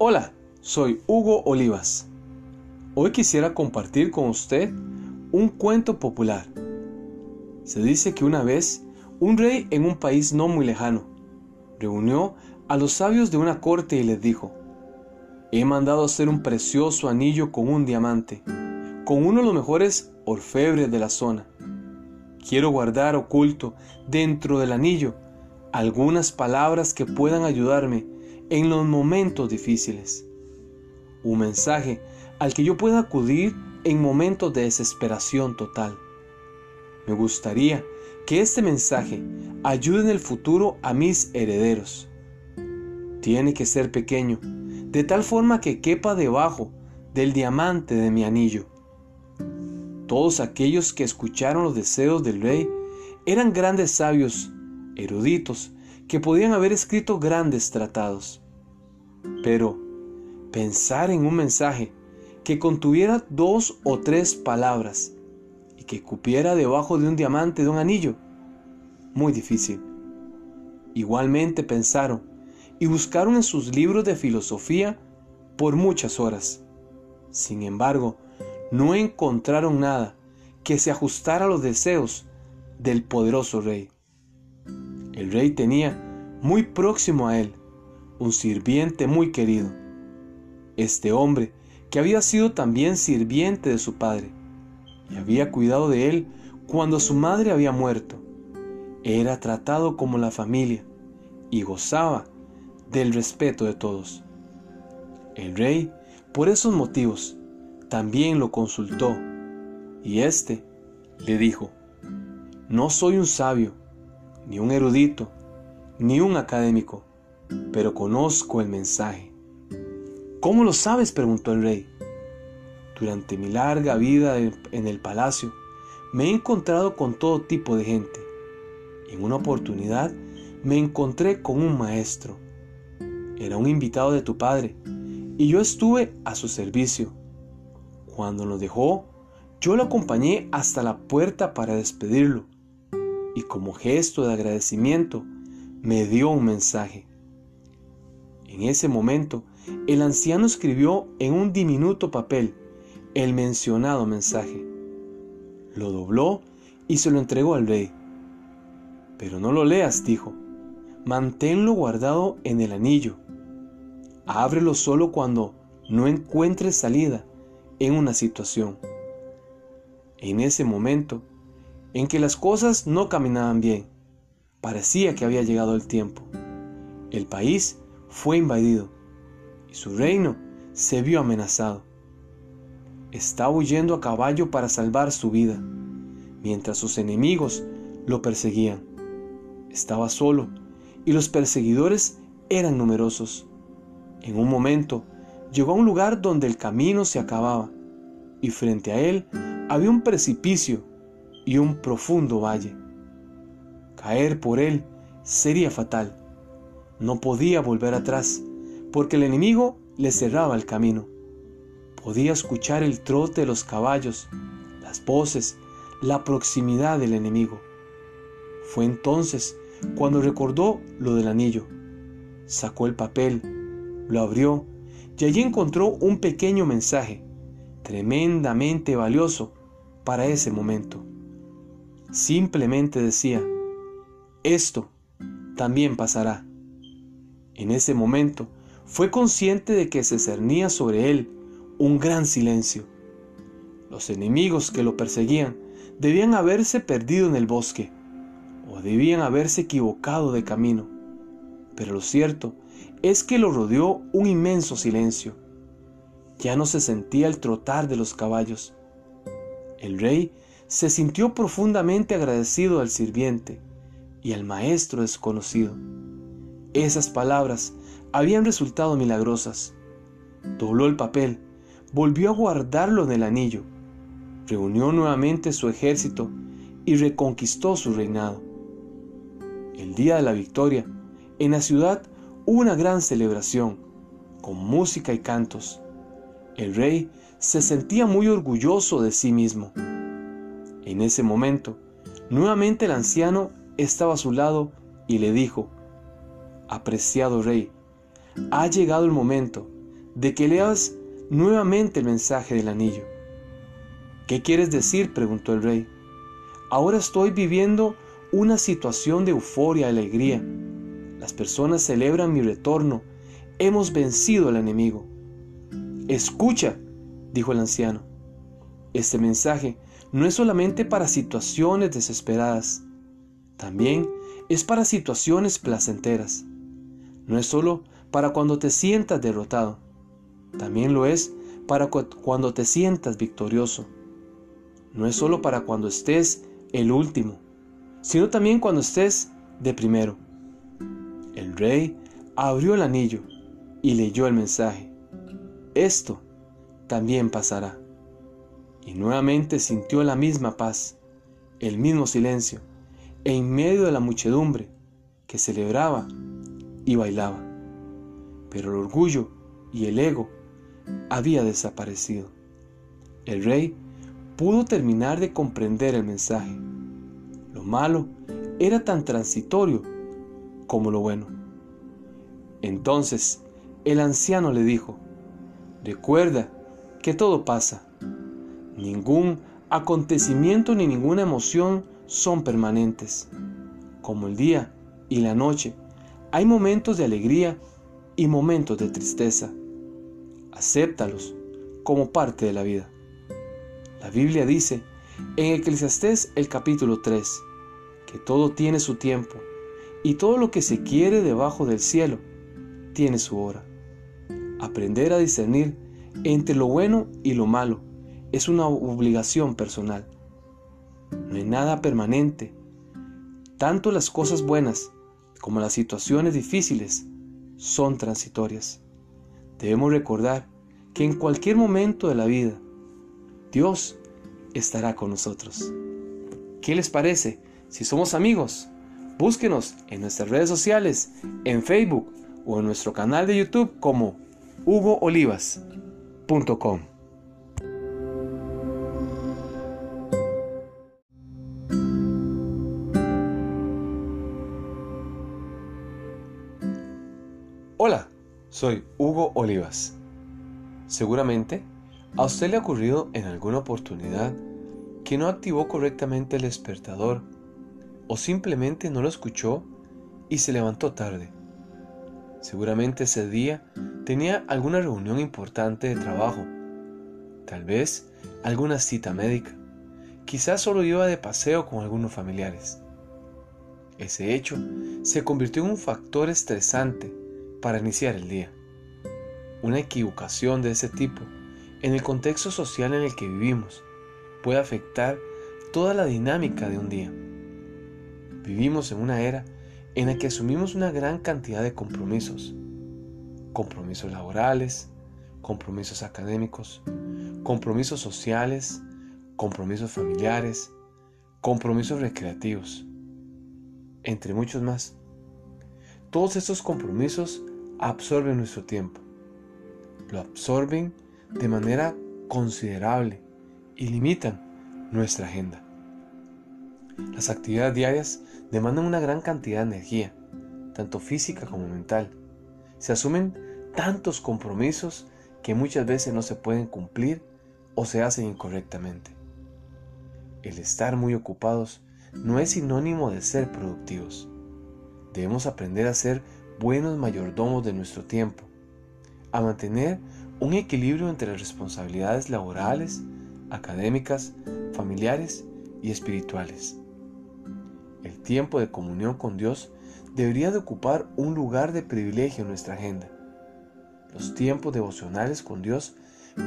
Hola, soy Hugo Olivas. Hoy quisiera compartir con usted un cuento popular. Se dice que una vez un rey en un país no muy lejano reunió a los sabios de una corte y les dijo, he mandado hacer un precioso anillo con un diamante, con uno de los mejores orfebres de la zona. Quiero guardar oculto dentro del anillo algunas palabras que puedan ayudarme en los momentos difíciles. Un mensaje al que yo pueda acudir en momentos de desesperación total. Me gustaría que este mensaje ayude en el futuro a mis herederos. Tiene que ser pequeño, de tal forma que quepa debajo del diamante de mi anillo. Todos aquellos que escucharon los deseos del rey eran grandes sabios, eruditos, que podían haber escrito grandes tratados. Pero pensar en un mensaje que contuviera dos o tres palabras y que cupiera debajo de un diamante de un anillo, muy difícil. Igualmente pensaron y buscaron en sus libros de filosofía por muchas horas. Sin embargo, no encontraron nada que se ajustara a los deseos del poderoso rey. El rey tenía muy próximo a él un sirviente muy querido. Este hombre, que había sido también sirviente de su padre, y había cuidado de él cuando su madre había muerto, era tratado como la familia y gozaba del respeto de todos. El rey, por esos motivos, también lo consultó, y éste le dijo, no soy un sabio, ni un erudito, ni un académico, pero conozco el mensaje. ¿Cómo lo sabes? preguntó el rey. Durante mi larga vida en el palacio, me he encontrado con todo tipo de gente. En una oportunidad me encontré con un maestro. Era un invitado de tu padre y yo estuve a su servicio. Cuando lo dejó, yo lo acompañé hasta la puerta para despedirlo y como gesto de agradecimiento me dio un mensaje. En ese momento, el anciano escribió en un diminuto papel el mencionado mensaje. Lo dobló y se lo entregó al rey. Pero no lo leas, dijo. Manténlo guardado en el anillo. Ábrelo solo cuando no encuentres salida en una situación. En ese momento, en que las cosas no caminaban bien. Parecía que había llegado el tiempo. El país fue invadido y su reino se vio amenazado. Estaba huyendo a caballo para salvar su vida, mientras sus enemigos lo perseguían. Estaba solo y los perseguidores eran numerosos. En un momento llegó a un lugar donde el camino se acababa y frente a él había un precipicio y un profundo valle. Caer por él sería fatal. No podía volver atrás, porque el enemigo le cerraba el camino. Podía escuchar el trote de los caballos, las voces, la proximidad del enemigo. Fue entonces cuando recordó lo del anillo. Sacó el papel, lo abrió y allí encontró un pequeño mensaje, tremendamente valioso para ese momento. Simplemente decía, esto también pasará. En ese momento fue consciente de que se cernía sobre él un gran silencio. Los enemigos que lo perseguían debían haberse perdido en el bosque o debían haberse equivocado de camino. Pero lo cierto es que lo rodeó un inmenso silencio. Ya no se sentía el trotar de los caballos. El rey se sintió profundamente agradecido al sirviente y al maestro desconocido. Esas palabras habían resultado milagrosas. Dobló el papel, volvió a guardarlo en el anillo, reunió nuevamente su ejército y reconquistó su reinado. El día de la victoria, en la ciudad hubo una gran celebración, con música y cantos. El rey se sentía muy orgulloso de sí mismo. En ese momento, nuevamente el anciano estaba a su lado y le dijo, Apreciado rey, ha llegado el momento de que leas nuevamente el mensaje del anillo. ¿Qué quieres decir? preguntó el rey. Ahora estoy viviendo una situación de euforia y alegría. Las personas celebran mi retorno. Hemos vencido al enemigo. Escucha, dijo el anciano. Este mensaje no es solamente para situaciones desesperadas, también es para situaciones placenteras. No es solo para cuando te sientas derrotado, también lo es para cuando te sientas victorioso. No es solo para cuando estés el último, sino también cuando estés de primero. El rey abrió el anillo y leyó el mensaje. Esto también pasará. Y nuevamente sintió la misma paz, el mismo silencio, en medio de la muchedumbre que celebraba y bailaba. Pero el orgullo y el ego había desaparecido. El rey pudo terminar de comprender el mensaje. Lo malo era tan transitorio como lo bueno. Entonces el anciano le dijo, recuerda que todo pasa. Ningún acontecimiento ni ninguna emoción son permanentes. Como el día y la noche, hay momentos de alegría y momentos de tristeza. Acéptalos como parte de la vida. La Biblia dice en Eclesiastés el capítulo 3 que todo tiene su tiempo y todo lo que se quiere debajo del cielo tiene su hora. Aprender a discernir entre lo bueno y lo malo es una obligación personal. No hay nada permanente. Tanto las cosas buenas como las situaciones difíciles son transitorias. Debemos recordar que en cualquier momento de la vida, Dios estará con nosotros. ¿Qué les parece si somos amigos? Búsquenos en nuestras redes sociales, en Facebook o en nuestro canal de YouTube como hugoolivas.com. Hola, soy Hugo Olivas. Seguramente a usted le ha ocurrido en alguna oportunidad que no activó correctamente el despertador o simplemente no lo escuchó y se levantó tarde. Seguramente ese día tenía alguna reunión importante de trabajo, tal vez alguna cita médica, quizás solo iba de paseo con algunos familiares. Ese hecho se convirtió en un factor estresante para iniciar el día. Una equivocación de ese tipo, en el contexto social en el que vivimos, puede afectar toda la dinámica de un día. Vivimos en una era en la que asumimos una gran cantidad de compromisos. Compromisos laborales, compromisos académicos, compromisos sociales, compromisos familiares, compromisos recreativos, entre muchos más. Todos estos compromisos absorben nuestro tiempo. Lo absorben de manera considerable y limitan nuestra agenda. Las actividades diarias demandan una gran cantidad de energía, tanto física como mental. Se asumen tantos compromisos que muchas veces no se pueden cumplir o se hacen incorrectamente. El estar muy ocupados no es sinónimo de ser productivos. Debemos aprender a ser buenos mayordomos de nuestro tiempo, a mantener un equilibrio entre las responsabilidades laborales, académicas, familiares y espirituales. El tiempo de comunión con Dios debería de ocupar un lugar de privilegio en nuestra agenda. Los tiempos devocionales con Dios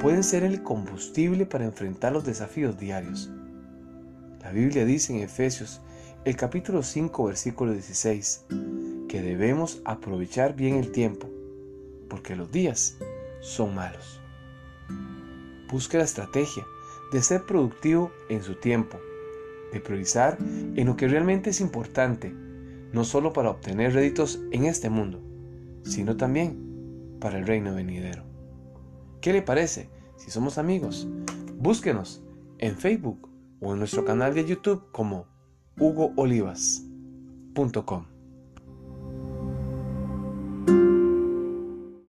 pueden ser el combustible para enfrentar los desafíos diarios. La Biblia dice en Efesios el capítulo 5 versículo 16 que debemos aprovechar bien el tiempo, porque los días son malos. Busque la estrategia de ser productivo en su tiempo, de priorizar en lo que realmente es importante, no solo para obtener réditos en este mundo, sino también para el reino venidero. ¿Qué le parece si somos amigos? Búsquenos en Facebook o en nuestro canal de YouTube como hugoolivas.com.